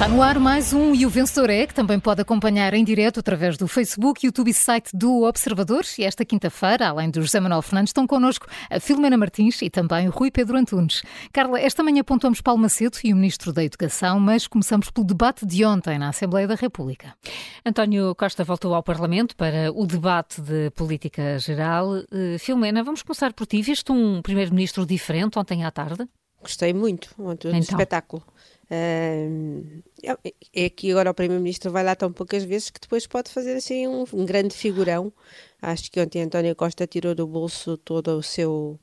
Está no ar mais um E o Vencedor é, que também pode acompanhar em direto através do Facebook, YouTube e site do Observador. E esta quinta-feira, além do José Manuel Fernandes, estão connosco a Filomena Martins e também o Rui Pedro Antunes. Carla, esta manhã pontuamos Paulo Macedo e o Ministro da Educação, mas começamos pelo debate de ontem na Assembleia da República. António Costa voltou ao Parlamento para o debate de política geral. Uh, Filomena, vamos começar por ti. Viste um Primeiro-Ministro diferente ontem à tarde? Gostei muito, ontem então. espetáculo. Uh, é que agora o Primeiro-Ministro vai lá tão poucas vezes que depois pode fazer assim um, um, grande figurão. Acho que ontem António Costa tirou do bolso todo o seu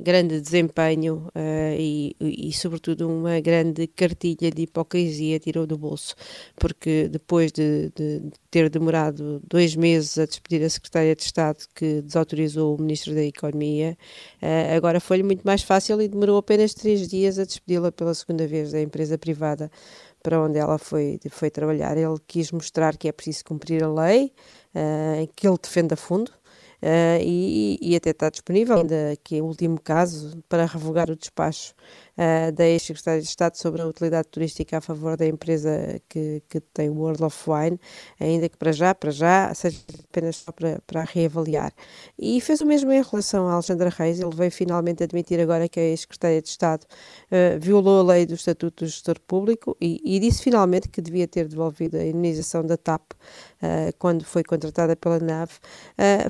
grande desempenho uh, e, e, sobretudo, uma grande cartilha de hipocrisia tirou do bolso, porque depois de, de, ter demorado dois meses a despedir a Secretária de Estado que desautorizou o Ministro da Economia, uh, agora foi-lhe muito mais fácil e demorou apenas três dias a despedi-la pela segunda vez da empresa privada para onde ela foi, foi trabalhar. Ele quis mostrar que é preciso cumprir a lei, uh, que ele defende a fundo, e, e, até está disponível, ainda que é o último caso, para revogar o despacho uh, da ex-secretária de Estado sobre a utilidade turística a favor da empresa que, que tem o World of Wine, ainda que para já, para já, seja apenas só para, para reavaliar. E fez o mesmo em relação a Alexandra Reis, ele veio finalmente admitir agora que a ex-secretária de Estado uh, violou a lei do Estatuto do Gestor Público e, e, disse finalmente que devia ter devolvido a indenização da TAP uh, quando foi contratada pela NAV.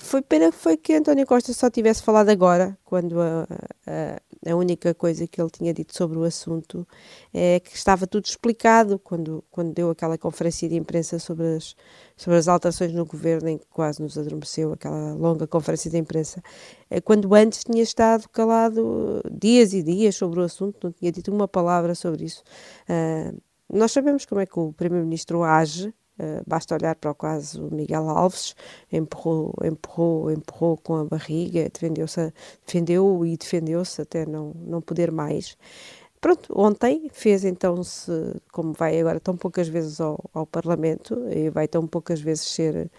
foi pena foi que António Costa só tivesse falado agora, quando a, a, a única coisa que ele tinha dito sobre o assunto é que estava tudo explicado quando, quando deu aquela conferência de imprensa sobre as, sobre as alterações no governo, em que quase nos adormeceu aquela longa conferência de imprensa, é quando antes tinha estado calado dias e dias sobre o assunto, não tinha dito uma palavra sobre isso. Uh, nós sabemos como é que o Primeiro-Ministro age, Uh, basta olhar para o caso Miguel Alves, empurrou, empurrou, empurrou com a barriga, defendeu-se, defendeu e defendeu-se até não, não poder mais. Pronto, ontem fez então-se, como vai agora tão poucas vezes ao, ao Parlamento, e vai tão poucas vezes ser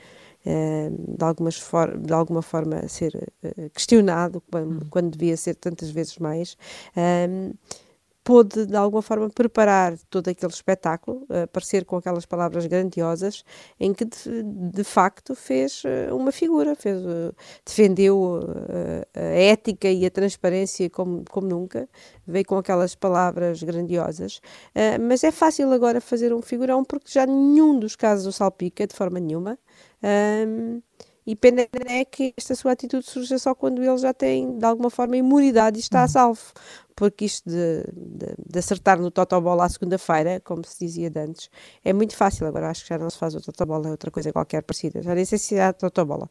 uh, de, algumas for de alguma forma ser uh, questionado, quando, hum. quando devia ser tantas vezes mais pôde de alguma forma preparar todo aquele espetáculo, aparecer com aquelas palavras grandiosas, em que de, de facto fez eh, uma figura, fez, eh, defendeu a, eh, a ética e a transparência como, como nunca, veio com aquelas palavras grandiosas, mas é fácil agora fazer um figurão porque já nenhum dos casos o salpica de forma nenhuma. Um, e pena é que esta sua atitude surja só quando ele já tem, de alguma forma, imunidade e está a uhum. salvo. Porque isto de, de, de acertar no totobola à segunda-feira, como se dizia de antes, é muito fácil. Agora acho que já não se faz o totobola, é outra coisa qualquer parecida. Já nem sei se há totobola.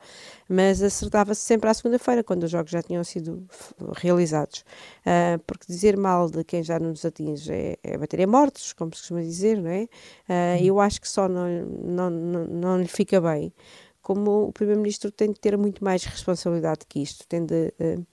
Mas acertava-se sempre à segunda-feira, quando os jogos já tinham sido realizados. Uh, porque dizer mal de quem já nos atinge é, é bater em mortos, como se costuma dizer, não é? Uh, eu acho que só não, não, não, não lhe fica bem como o Primeiro-Ministro tem de ter muito mais responsabilidade que isto, tem de, uh,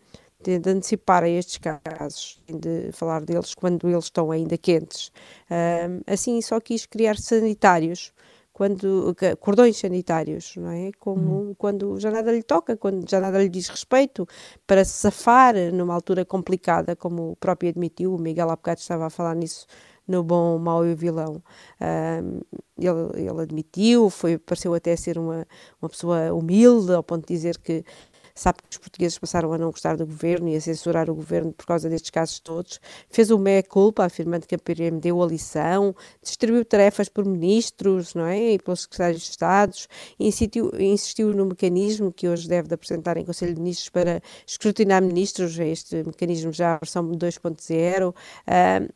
tem de antecipar a estes casos, de falar deles quando eles estão ainda quentes. Uh, assim, só quis criar sanitários, quando cordões sanitários, não é? Como hum. quando já nada lhe toca, quando já nada lhe diz respeito, para se safar numa altura complicada, como o próprio admitiu, o Miguel há bocado estava a falar nisso no bom, mau e o vilão. Um, ele, ele admitiu, foi, pareceu até ser uma, uma pessoa humilde, ao ponto de dizer que sabe que os portugueses passaram a não gostar do governo e a censurar o governo por causa destes casos todos, fez o meia-culpa, afirmando que a PRM deu a lição, distribuiu tarefas por ministros não é? e pelos secretários de Estado, insistiu, insistiu no mecanismo que hoje deve de apresentar em Conselho de Ministros para escrutinar ministros, este mecanismo já a versão 2.0. Uh,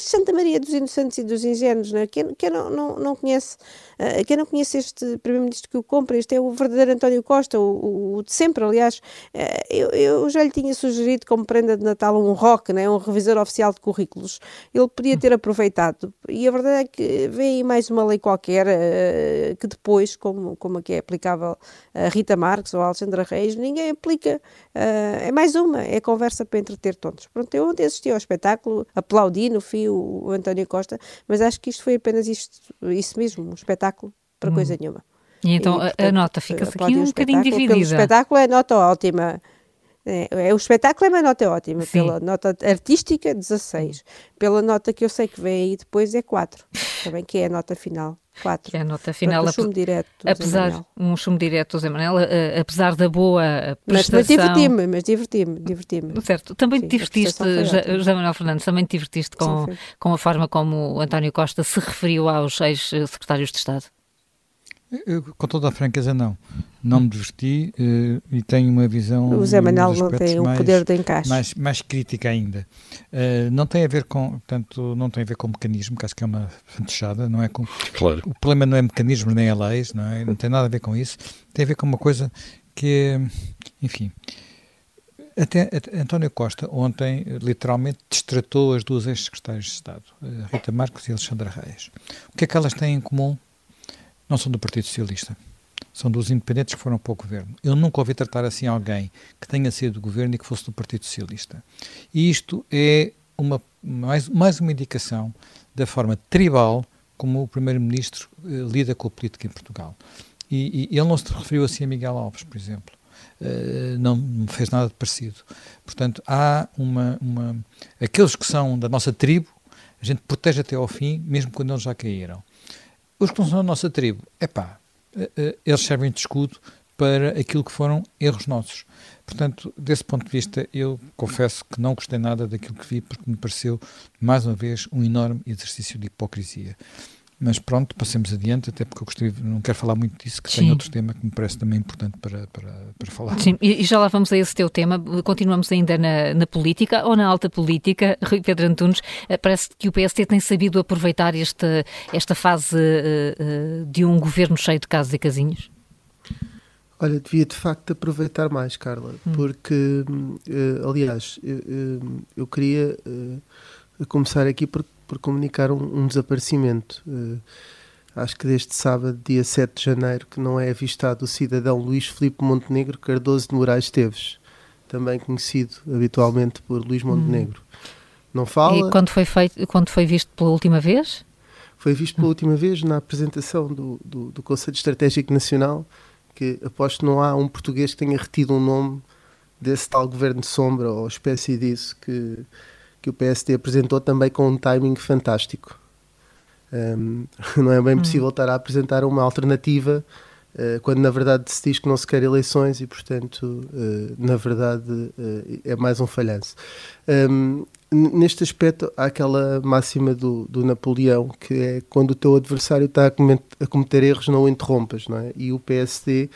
Santa Maria dos Inocentes e dos Ingênuos, não é? quem, quem não, não, não conhece, uh, quem não conhece este Primeiro-Ministro que o compra, este é o verdadeiro António Costa, o, o de sempre, aliás, uh, eu, eu, já lhe tinha sugerido como prenda de Natal um ROC, né? um revisor oficial de currículos, ele podia ter aproveitado, e a verdade é que vem aí mais uma lei qualquer, uh, que depois, como, como aqui é aplicável a Rita Marques ou a Alexandra Reis, ninguém aplica, é mais uma, é conversa para entreter todos. Pronto, eu ontem assisti ao espetáculo, aplaudi no fim o, o António Costa, mas acho que isto foi apenas isto, isso mesmo, um espetáculo para hum. coisa nenhuma. E então e, portanto, a, nota fica aqui um bocadinho dividida. O espetáculo é nota ótima. É, é, o espetáculo é uma nota ótima, Sim. pela nota artística 16, pela nota que eu sei que vem aí depois é 4, também que é a nota final. 4. Que é a nota final. Portanto, um chumbo direto apesar, um chumbo direto do Zé Manel, uh, apesar da boa prestação... Mas, mas diverti-me, mas diverti-me, diverti-me. Certo, também Sim, te divertiste, José Manuel Fernandes, também te divertiste com, Sim, com a forma como o António Costa se referiu aos ex-secretários de Estado? Eu, com toda a franqueza, não. Não me diverti uh, e tenho uma visão. O Zé Manuel não tem o poder de encaixe. Mais, mais crítica ainda. Uh, não tem a ver com. Portanto, não tem a ver com mecanismo, que acho que é uma fantechada, não é com. Claro. O problema não é mecanismo nem é leis, não, é? não tem nada a ver com isso. Tem a ver com uma coisa que é. Enfim. Até, até, António Costa ontem literalmente destratou as duas ex-secretárias de Estado, Rita Marcos e Alexandra Reis. O que é que elas têm em comum? Não são do Partido Socialista. São dos independentes que foram para o governo. Eu nunca ouvi tratar assim alguém que tenha sido do governo e que fosse do Partido Socialista. E isto é uma, mais, mais uma indicação da forma tribal como o Primeiro-Ministro eh, lida com a política em Portugal. E, e, ele não se referiu assim a Miguel Alves, por exemplo. Uh, não fez nada de parecido. Portanto, há uma, uma. Aqueles que são da nossa tribo, a gente protege até ao fim, mesmo quando eles já caíram. Os que não são da nossa tribo, é pá, eh, eh, eles servem de escudo para aquilo que foram erros nossos. Portanto, desse ponto de vista, eu confesso que não gostei nada daquilo que vi, porque me pareceu, mais uma vez, um enorme exercício de hipocrisia. Mas pronto, passemos adiante, até porque eu gostei, não quero falar muito disso, que Sim. tem outro tema que me parece também importante para, para, para falar. Sim, e já lá vamos a esse teu tema. Continuamos ainda na, na política ou na alta política. Rui Pedro Antunes, eh, parece que o PST tem sabido aproveitar esta, esta fase uh, uh, de um governo cheio de casos e casinhos? Olha, devia de facto aproveitar mais, Carla, hum. porque, uh, aliás, eu, eu queria começar aqui por por comunicar um, um desaparecimento. Uh, acho que desde sábado, dia 7 de janeiro, que não é avistado o cidadão Luís Filipe Montenegro Cardoso de Moraes Teves, também conhecido habitualmente por Luís hum. Montenegro. Hum. Não fala. E quando foi, feito, quando foi visto pela última vez? Foi visto pela última vez na apresentação do, do, do Conselho Estratégico Nacional, que aposto não há um português que tenha retido um nome desse tal governo de sombra ou espécie disso que que o PSD apresentou também com um timing fantástico. Um, não é bem hum. possível estar a apresentar uma alternativa uh, quando na verdade se diz que não se quer eleições e, portanto, uh, na verdade uh, é mais um falhanço. Um, neste aspecto, há aquela máxima do, do, Napoleão que é quando o teu adversário está a cometer, a cometer erros, não o interrompas, não é? E o PSD,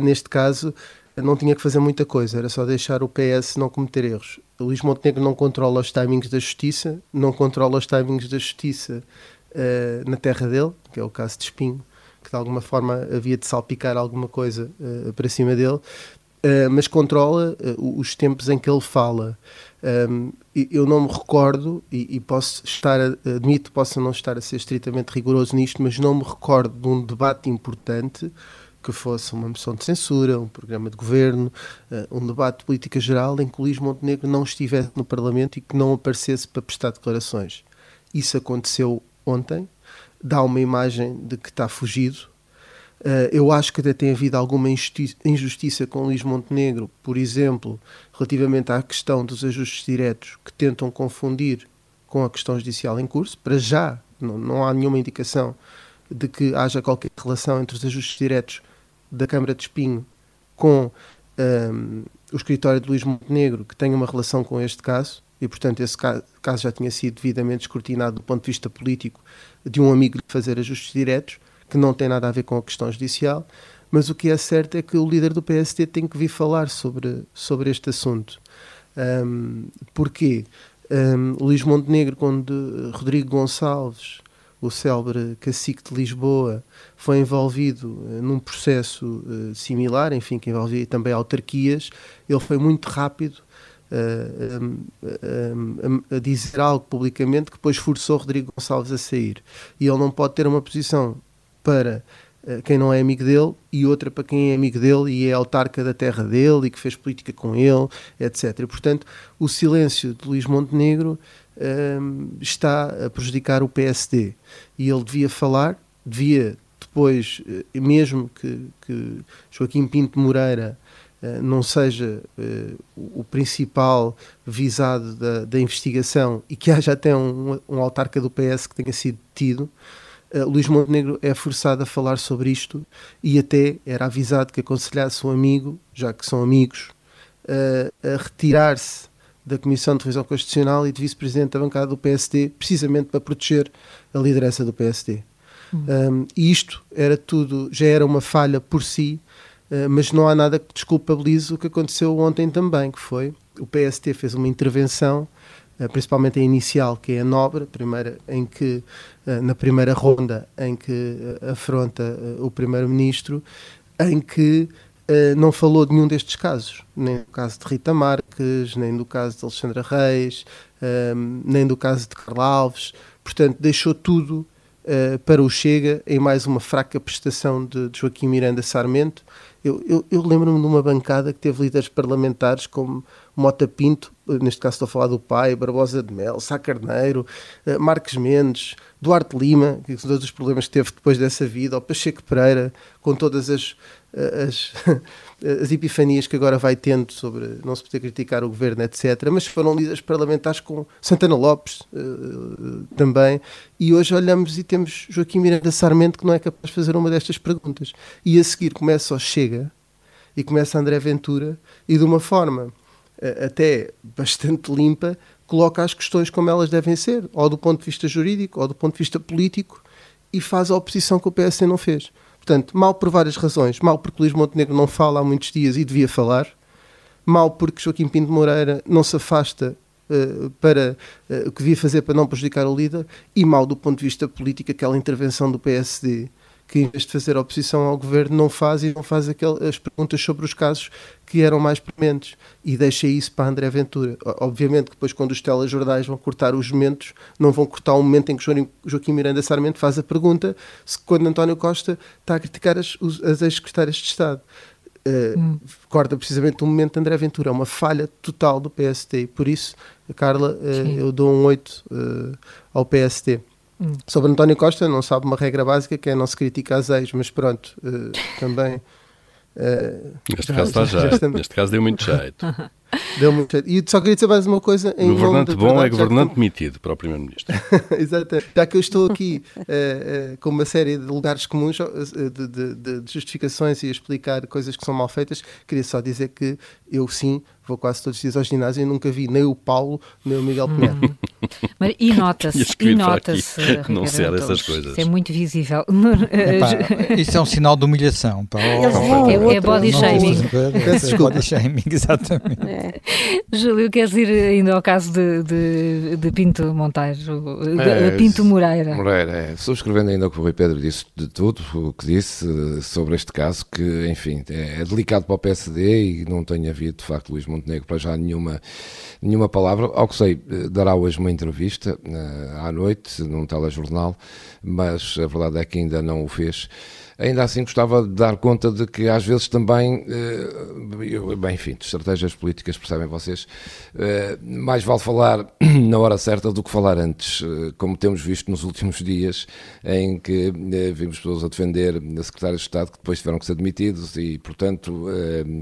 neste caso, não tinha que fazer muita coisa, era só deixar o PS não cometer erros. Luís Montenegro não controla os timings da justiça, não controla os timings da justiça uh, na terra dele, que é o caso de Espinho, que de alguma forma havia de salpicar alguma coisa uh, para cima dele, uh, mas controla os tempos em que ele fala. Um, eu não me recordo, e, e posso estar, admito, posso não estar a ser estritamente rigoroso nisto, mas não me recordo de um debate importante que fosse uma moção de censura, um programa de governo, uh, um debate de política geral em que Luís Montenegro não estivesse no Parlamento e que não aparecesse para prestar declarações. Isso aconteceu ontem, dá uma imagem de que está fugido. Uh, eu acho que até tem havido alguma injustiça com Luís Montenegro, por exemplo, relativamente à questão dos ajustes diretos que tentam confundir com a questão judicial em curso. Para já, não, não há nenhuma indicação de que haja qualquer relação entre os ajustes diretos da Câmara de Espinho com um, o escritório de Luís Montenegro, que tem uma relação com este caso, e portanto esse caso já tinha sido devidamente escrutinado do ponto de vista político de um amigo de fazer ajustes diretos, que não tem nada a ver com a questão judicial, mas o que é certo é que o líder do PST tem que vir falar sobre, sobre este assunto. Um, porquê? Um, Luís Montenegro, quando Rodrigo Gonçalves o célebre cacique de Lisboa, foi envolvido uh, num processo uh, similar, enfim, que envolvia também autarquias. Ele foi muito rápido uh, a dizer algo publicamente que depois forçou Rodrigo Gonçalves a sair. E ele não pode ter uma posição para quem não é amigo dele e outra para quem é amigo dele e é autarca da terra dele e que fez política com ele, etc. E, portanto, o silêncio de Luís Montenegro um, está a prejudicar o PSD. E ele devia falar, devia depois, eh, mesmo que, que Joaquim Pinto Moreira uh, não seja uh, o principal visado da, da, investigação e que haja até um, um autarca do PS que tenha sido detido, Luís Montenegro é forçado a falar sobre isto e até era avisado que aconselhasse um amigo, já que são amigos, a retirar-se da Comissão de Revisão Constitucional e de Vice-Presidente da bancada do PSD, precisamente para proteger a liderança do PSD. Uhum. Um, e isto era tudo, já era uma falha por si, uh, mas não há nada que desculpabilize o que aconteceu ontem também, que foi o PST fez uma intervenção, uh, principalmente a inicial, que é a nobre, primeira, em que, uh, na primeira ronda em que afronta o Primeiro-Ministro, em que não falou de nenhum destes casos, nem do caso de Rita Marques, nem do caso de Alexandra Reis, nem do caso de Carla Alves, portanto deixou tudo uh, para o Chega em mais uma fraca prestação de, de Joaquim Miranda Sarmento. Eu, eu, eu lembro-me de uma bancada que teve líderes parlamentares como Mota Pinto, eh, neste caso estou a falar do pai, Barbosa de Mel, Sá Carneiro, uh, Marques Mendes, Duarte Lima, que são todos os problemas que teve depois dessa vida, ou Pacheco Pereira, com todas as, as, as epifanias que agora vai tendo sobre não se poder criticar o governo, etc. Mas foram líderes parlamentares com Santana Lopes uh, também. E hoje olhamos e temos Joaquim Miranda Sarmento que não é capaz de fazer uma destas perguntas. E a seguir começa o Chega e começa André Ventura e de uma forma uh, até bastante limpa coloca as questões como elas devem ser, ou do ponto de vista jurídico, ou do ponto de vista político, e faz a oposição que o PS não fez. Portanto, mal por várias razões. Mal porque Luís Montenegro não fala há muitos dias e devia falar. Mal porque Joaquim Pinto Moreira não se afasta uh, para uh, o que devia fazer para não prejudicar o líder. E mal do ponto de vista político, aquela intervenção do PSD que em vez de fazer oposição ao governo não faz e não faz aquelas, as perguntas sobre os casos que eram mais prementes e deixa isso para André Ventura. Obviamente que depois quando os telejornais vão cortar os momentos, não vão cortar o momento em que Joaquim Miranda Sarmento faz a pergunta se quando António Costa está a criticar as, as ex-secretárias de Estado. Uh, hum. corta precisamente o momento de André Ventura. É uma falha total do PST. Por isso, Carla, uh, eu dou um 8 uh, eh, ao PST. Hum. Sobre António Costa, não sabe uma regra básica que é não se critica as ex, mas pronto, uh, também. Uh, neste caso está já, já neste caso deu muito jeito. Deu muito jeito. E só queria dizer mais uma coisa. Em governante bom verdade, é governante demitido para o Primeiro-Ministro. Exato. Já que eu estou aqui uh, uh, com uma série de lugares comuns de, de, de, justificações e a explicar coisas que são mal feitas, queria só dizer que eu sim vou quase todos os dias ao ginásio e nunca vi nem o Paulo nem o Miguel Pinheiro. Mas, e nota-se, e nota-se. Não ser essas coisas. Isso é muito visível. Epá, isso é um sinal de humilhação. Pá. É, é, é body shaming. É body shaming, exatamente. É. Júlio, queres ir ainda ao caso de, de, de Pinto Monteiro, de, é, Pinto Moreira? Moreira, é. Subscrevendo ainda o que o Rui Pedro disse de tudo, o que disse sobre este caso, que, enfim, é, é delicado para o PSD e não tem havido, de facto, Luís Montenegro para já nenhuma, nenhuma palavra. Ao que sei, dará hoje uma entrevista uh, à noite num telejornal, mas a verdade é que ainda não o fez. Ainda assim, gostava de dar conta de que às vezes também, uh, bem, enfim, de estratégias políticas, percebem vocês, uh, mais vale falar na hora certa do que falar antes, como temos visto nos últimos dias, em que vimos pessoas a defender a secretários de Estado que depois tiveram que ser demitidos e, portanto,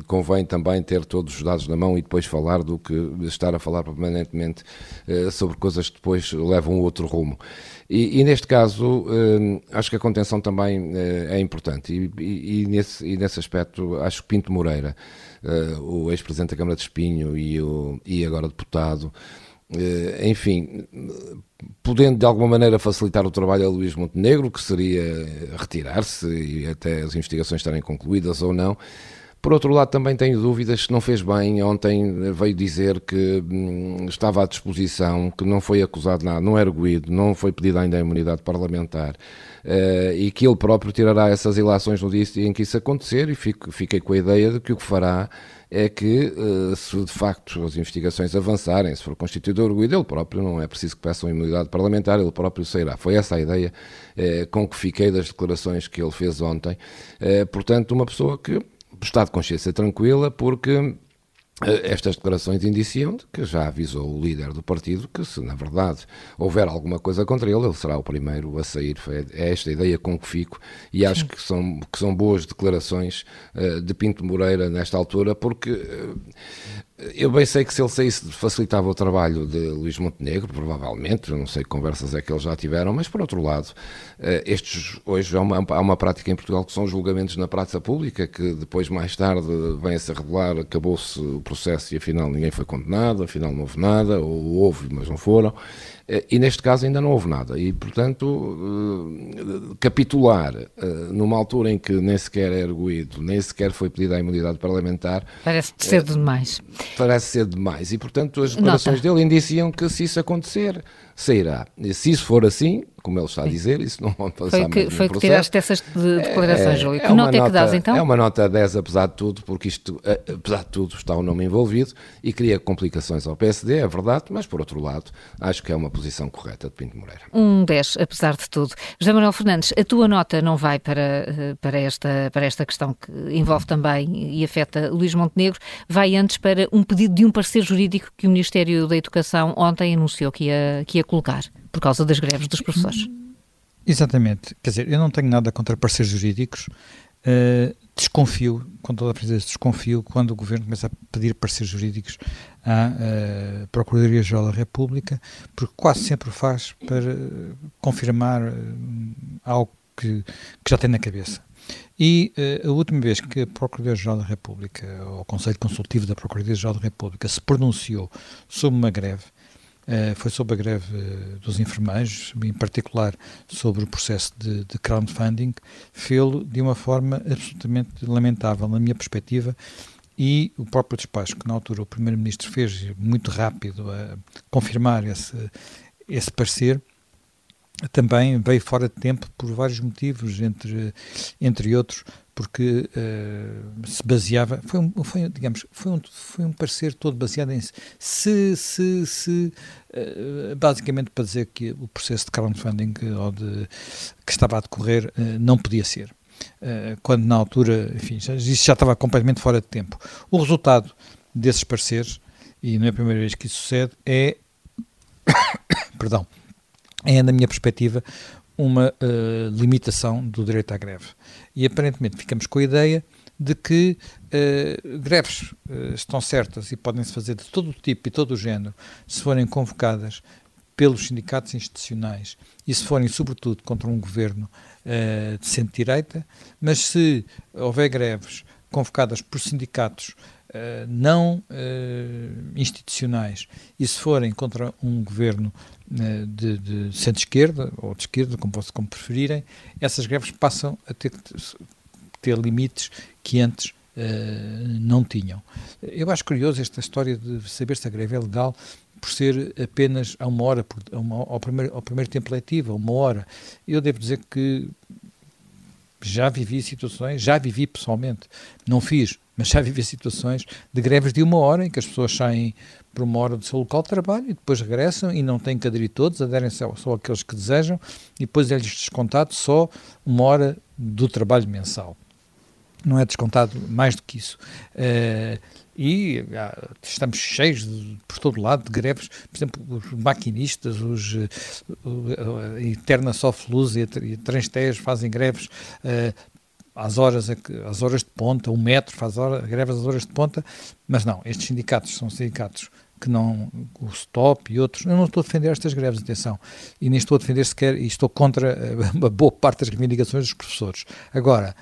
convém também ter todos os dados na mão e depois falar do que estar a falar permanentemente sobre coisas que depois levam outro rumo. E, e neste caso, uh, acho que a contenção também uh, é importante. E, e, e, nesse, e nesse aspecto, acho que Pinto Moreira, uh, o ex-presidente da Câmara de Espinho e, o, e agora deputado, enfim, podendo de alguma maneira facilitar o trabalho a Luís Montenegro, que seria retirar-se e até as investigações estarem concluídas ou não, por outro lado, também tenho dúvidas se não fez bem. Ontem veio dizer que hum, estava à disposição, que não foi acusado nada, não é erguido, não foi pedida ainda a imunidade parlamentar uh, e que ele próprio tirará essas ilações no dia em que isso acontecer. E fico, fiquei com a ideia de que o que fará é que, uh, se de facto as investigações avançarem, se for constituído orgulho, ele próprio, não é preciso que peçam imunidade parlamentar, ele próprio sairá. Foi essa a ideia uh, com que fiquei das declarações que ele fez ontem. portanto, uma pessoa que estado de consciência tranquila, porque eh, estas declarações indiciam que já avisou o líder do partido que, se na verdade houver alguma coisa contra ele, ele será o primeiro a sair. É esta ideia com que fico e acho que são, que são boas declarações uh, de Pinto Moreira nesta altura, porque uh, eu bem sei que se ele saísse facilitava o trabalho de Luís Montenegro, provavelmente, não sei que conversas é que eles já tiveram, mas por outro lado, eh, estes hoje há uma, há uma prática em Portugal que são julgamentos na praça pública, que depois mais tarde vem a revelar, acabou-se o processo e afinal ninguém foi condenado, afinal não houve nada, ou houve, mas não foram. Eh, e neste caso ainda não houve nada. E, portanto, eh, capitular eh, numa altura em que nem sequer é erguido, nem sequer foi pedida a imunidade parlamentar. Parece cedo demais. Parece cedo demais. E, portanto, as declarações Nota. dele indiciam que se isso acontecer, sairá. E se isso for assim, como ele está a dizer, isso não vai passar Foi que, foi que tiraste essas declarações, é, Júlio. É que nota, é que dás, então? É uma nota 10, apesar de tudo, porque isto, apesar de tudo, está o nome envolvido e cria complicações ao PSD, é verdade, mas, por outro lado, acho que é uma posição correta de Pinto Moreira. Um 10, apesar de tudo. José Manuel Fernandes, a tua nota não vai para, para, esta, para esta questão que envolve também e afeta Luís Montenegro, vai antes para um pedido de um parecer jurídico que o Ministério da Educação ontem anunciou que ia, que ia colocar por causa das greves dos professores. Exatamente. Quer dizer, eu não tenho nada contra parceiros jurídicos. Uh, desconfio, com toda a presença, desconfio quando o Governo começa a pedir parceiros jurídicos à uh, Procuradoria-Geral da República, porque quase sempre o faz para confirmar uh, algo que, que, já tem na cabeça. E uh, a última vez que a Procuradoria-Geral da República, ou o Conselho Consultivo da Procuradoria-Geral da República, se pronunciou sobre uma greve, foi sobre a greve uh, dos enfermeiros, em particular sobre o processo de, de crowdfunding, fê-lo de uma forma absolutamente lamentável, na minha perspectiva, e o próprio despacho que na altura o Primeiro-Ministro fez muito rápido a confirmar esse, esse parecer, também veio fora de tempo por vários motivos, entre, entre outros, porque uh, se baseava, foi um, foi, digamos, foi um, foi um parecer todo baseado em se, se, se uh, basicamente para dizer que o processo de crowdfunding ou de, que estava a decorrer uh, não podia ser. quando na altura, enfim, já, isso já estava completamente fora de tempo. O resultado desses pareceres, e não é a primeira vez que isso sucede, é, perdão, é, na minha perspectiva, uma uh, limitação do direito à greve. E aparentemente ficamos com a ideia de que uh, greves uh, estão certas e podem-se fazer de todo o tipo e todo o género se forem convocadas pelos sindicatos institucionais e se forem, sobretudo, contra um governo de centro-direita, mas se houver greves convocadas por sindicatos Uh, não uh, institucionais e se forem contra um governo uh, de, de centro-esquerda ou de esquerda, como, como preferirem, essas greves passam a ter, ter limites que antes não tinham. Eu acho curioso esta história de saber se a greve é legal por ser apenas a uma hora, por, a uma, ao, primeiro, ao primeiro tempo letivo, a uma hora. Eu devo dizer que já vivi situações, já vivi pessoalmente, não fiz, mas já vivi situações de greves de uma hora em que as pessoas saem por uma hora do seu local de trabalho e depois regressam e não têm que aderir todos, aderem só, só aqueles que desejam e depois é-lhes descontado só uma hora do trabalho mensal. Não é descontado mais do que isso. Uh, e ah, estamos cheios de, por todo lado de greves, por exemplo, os maquinistas, os a Eterna Sofluz e e a fazem greves uh, às horas, às horas de ponta, o metro faz hora, greves às horas de ponta, mas não, estes sindicatos são sindicatos que não, o STOP e outros, eu não estou a defender estas greves, atenção, e nem estou a defender sequer, e estou contra uma boa parte das reivindicações dos professores. Agora,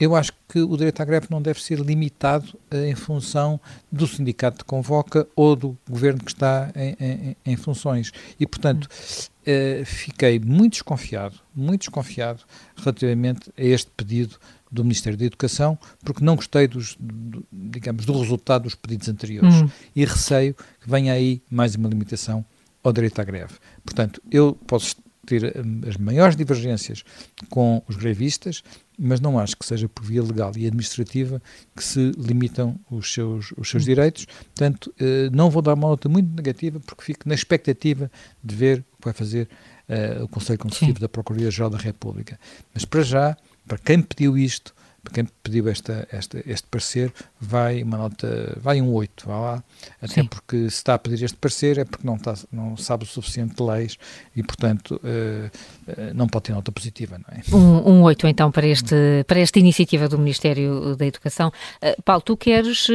eu acho que o direito à greve não deve ser limitado uh, em função do sindicato que convoca ou do governo que está em, em, em funções. E, portanto, uh, fiquei muito desconfiado, muito desconfiado relativamente a este pedido do Ministério da Educação, porque não gostei dos, do, digamos, do resultado dos pedidos anteriores uhum. e receio que venha aí mais uma limitação ao direito à greve. Portanto, eu posso ter hum, as maiores divergências com os grevistas, mas não acho que seja por via legal e administrativa que se limitam os seus, os seus direitos. Portanto, eh, não vou dar uma nota muito negativa, porque fico na expectativa de ver o que vai fazer uh, o Conselho Consultivo Sim. da Procuradoria-Geral da República. Mas para já, para quem pediu isto, para quem pediu esta, esta, este parecer, vai uma nota, vai um 8, vá lá, até Sim. porque se está a pedir este parecer é porque não, está, não sabe o suficiente de leis e, portanto, uh, uh, não pode ter nota positiva, não é? Um, um 8, então, para, este, para esta iniciativa do Ministério da Educação. Uh, Paulo, tu queres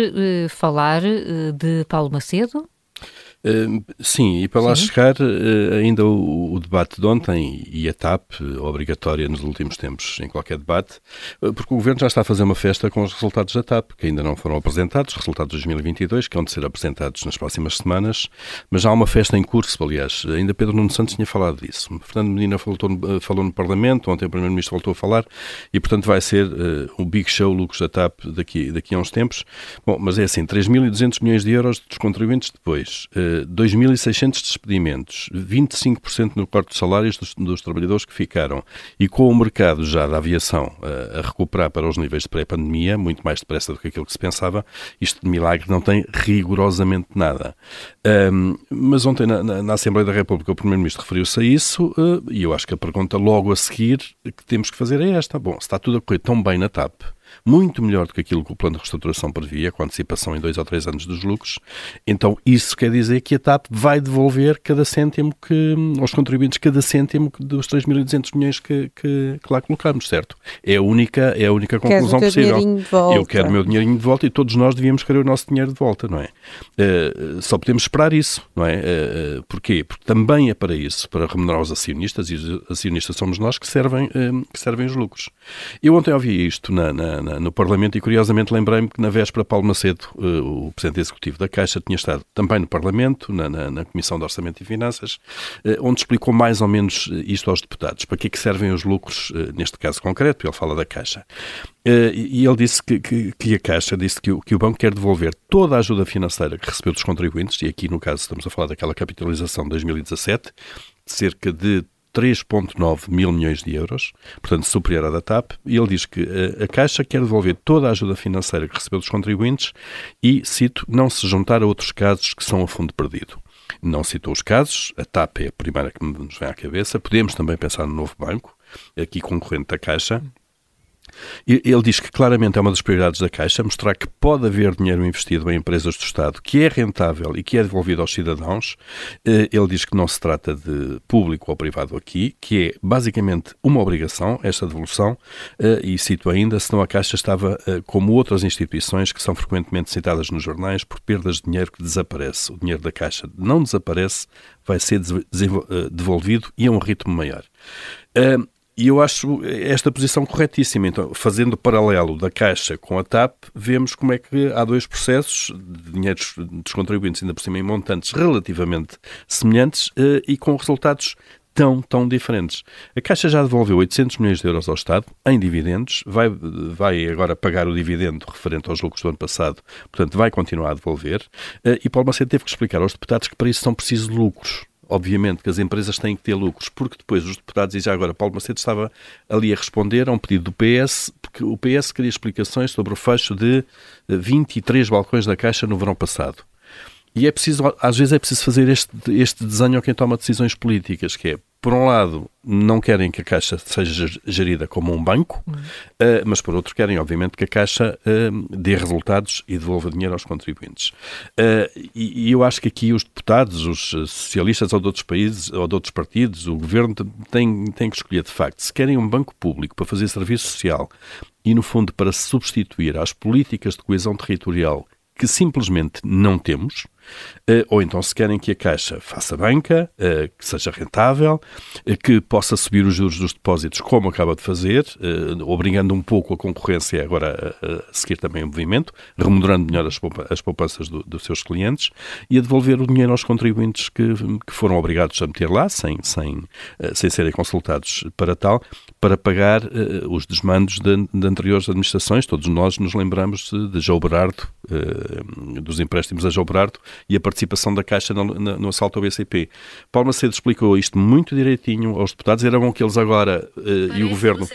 falar de Paulo Macedo? Sim, e para lá sim. chegar, uh, ainda o, o, debate de ontem e a TAP, obrigatória nos últimos tempos em qualquer debate, uh, porque o Governo já está a fazer uma festa com os resultados da TAP, que ainda não foram apresentados, resultados de 2022, que vão de ser apresentados nas próximas semanas, mas já há uma festa em curso, aliás, ainda Pedro Nuno Santos tinha falado disso. Fernando Medina falou, falou no Parlamento, ontem o Primeiro-Ministro voltou a falar, e portanto vai ser uh, um big show lucros da TAP daqui, daqui a uns tempos. Bom, mas é assim, 3.200 milhões de euros dos contribuintes depois, 2.600 despedimentos, 25% no corte de salários dos, dos, trabalhadores que ficaram e com o mercado já da aviação uh, a recuperar para os níveis de pré-pandemia, muito mais depressa do que aquilo que se pensava, isto de milagre não tem rigorosamente nada. Um, mas ontem na, na, na, Assembleia da República o Primeiro-Ministro referiu-se a isso uh, e eu acho que a pergunta logo a seguir que temos que fazer é esta. Bom, se está tudo a correr tão bem na TAP, muito melhor do que aquilo que o plano de reestruturação previa, com antecipação em dois ou três anos dos lucros. Então, isso quer dizer que a TAP vai devolver cada cêntimo que, aos contribuintes, cada cêntimo dos 3.200 milhões que, que, que, lá colocamos, certo? É a única, é a única conclusão possível. Eu quero o meu dinheirinho de volta e todos nós devíamos querer o nosso dinheiro de volta, não é? Uh, só podemos esperar isso, não é? Uh, porquê? Porque também é para isso, para remunerar os acionistas, e os acionistas somos nós que servem, que servem os lucros. Eu ontem ouvi isto na, na na, no Parlamento e curiosamente lembrei-me que na véspera Paulo Macedo, uh, o Presidente Executivo da Caixa, tinha estado também no Parlamento, na, na, na Comissão de Orçamento e Finanças, uh, onde explicou mais ou menos eh, isto aos deputados, para que é que servem os lucros, neste caso concreto, ele fala da Caixa. e ele disse que, que, que, a Caixa disse que o, que o banco quer devolver toda a ajuda financeira que recebeu dos contribuintes, e aqui no caso estamos a falar daquela capitalização de 2017, cerca de 3,9 mil milhões de euros, portanto superior à da TAP, e ele diz que a, a Caixa quer devolver toda a ajuda financeira que recebeu dos contribuintes e, cito, não se juntar a outros casos que são a fundo perdido. Não citou os casos, a TAP é a primeira que nos vem à cabeça, podemos também pensar no novo banco, aqui concorrente da Caixa, ele diz que claramente é uma das prioridades da Caixa mostrar que pode haver dinheiro investido em empresas do Estado que é rentável e que é devolvido aos cidadãos. Eh, ele diz que não se trata de público ou privado aqui, que é basicamente uma obrigação, esta devolução, eh, e cito ainda, senão a Caixa estava eh, como outras instituições que são frequentemente citadas nos jornais por perdas de dinheiro que desaparece. O dinheiro da Caixa não desaparece, vai ser devolvido e a um ritmo maior. E eu acho esta posição corretíssima. Então, fazendo paralelo da Caixa com a TAP, vemos como é que há dois processos de dinheiros dos contribuintes, ainda por cima em montantes relativamente semelhantes eh, e com resultados tão, tão diferentes. A Caixa já devolveu 800 milhões de euros ao Estado em dividendos, vai, vai agora pagar o dividendo referente aos lucros do ano passado, portanto vai continuar a devolver, eh, e Paulo Macedo teve que explicar aos deputados que para isso são precisos lucros obviamente que as empresas têm que ter lucros, porque depois os deputados, e já agora Paulo Macedo estava ali a responder a um pedido do PS, porque o PS queria explicações sobre o fecho de 23 balcões da Caixa no verão passado. E é preciso, às vezes é preciso fazer este, este desenho a quem toma decisões políticas, que é por um lado, não querem que a Caixa seja gerida como um banco, uhum. uh, mas por outro, querem, obviamente, que a Caixa uh, dê resultados e devolva dinheiro aos contribuintes. Uh, e, e, eu acho que aqui os deputados, os socialistas ou de outros países, ou de outros partidos, o governo tem, tem que escolher, de facto, se querem um banco público para fazer serviço social e, no fundo, para substituir às políticas de coesão territorial que simplesmente não temos, ou então se querem que a Caixa faça banca, eh, que seja rentável, eh, que possa subir os juros dos depósitos, como acaba de fazer, obrigando um pouco a concorrência agora a seguir também o movimento, remunerando melhor as poupanças dos seus clientes e a devolver o dinheiro aos contribuintes que, que foram obrigados a meter lá, sem, sem, sem serem consultados para tal, para pagar os desmandos de, de anteriores administrações. Todos nós nos lembramos de João Berardo, dos empréstimos a João Berardo, e a participação da Caixa no, no, assalto ao BCP. Paulo Macedo explicou isto muito direitinho aos deputados. Era bom que eles agora uh, e o Governo...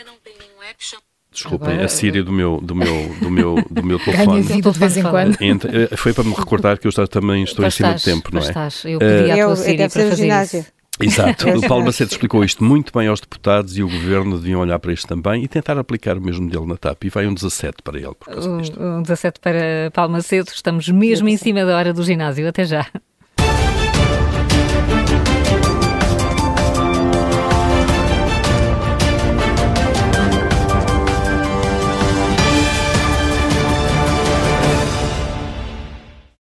Desculpem, Agora, a Síria do meu, do meu, do meu, do meu telefone. Ganha de vez em quando. Eh, foi para me recordar que eu também estou em cima de tempo, não é? Estás. Eu pedi à tua Síria para fazer isso. Exato. O Paulo Macedo explicou isto muito bem aos deputados e o governo deviam olhar para isto também e tentar aplicar o mesmo modelo na TAP. E vai um 17 para ele por causa disto. Um, um 17 para Paulo Macedo. Estamos mesmo em cima da hora do ginásio. Até já.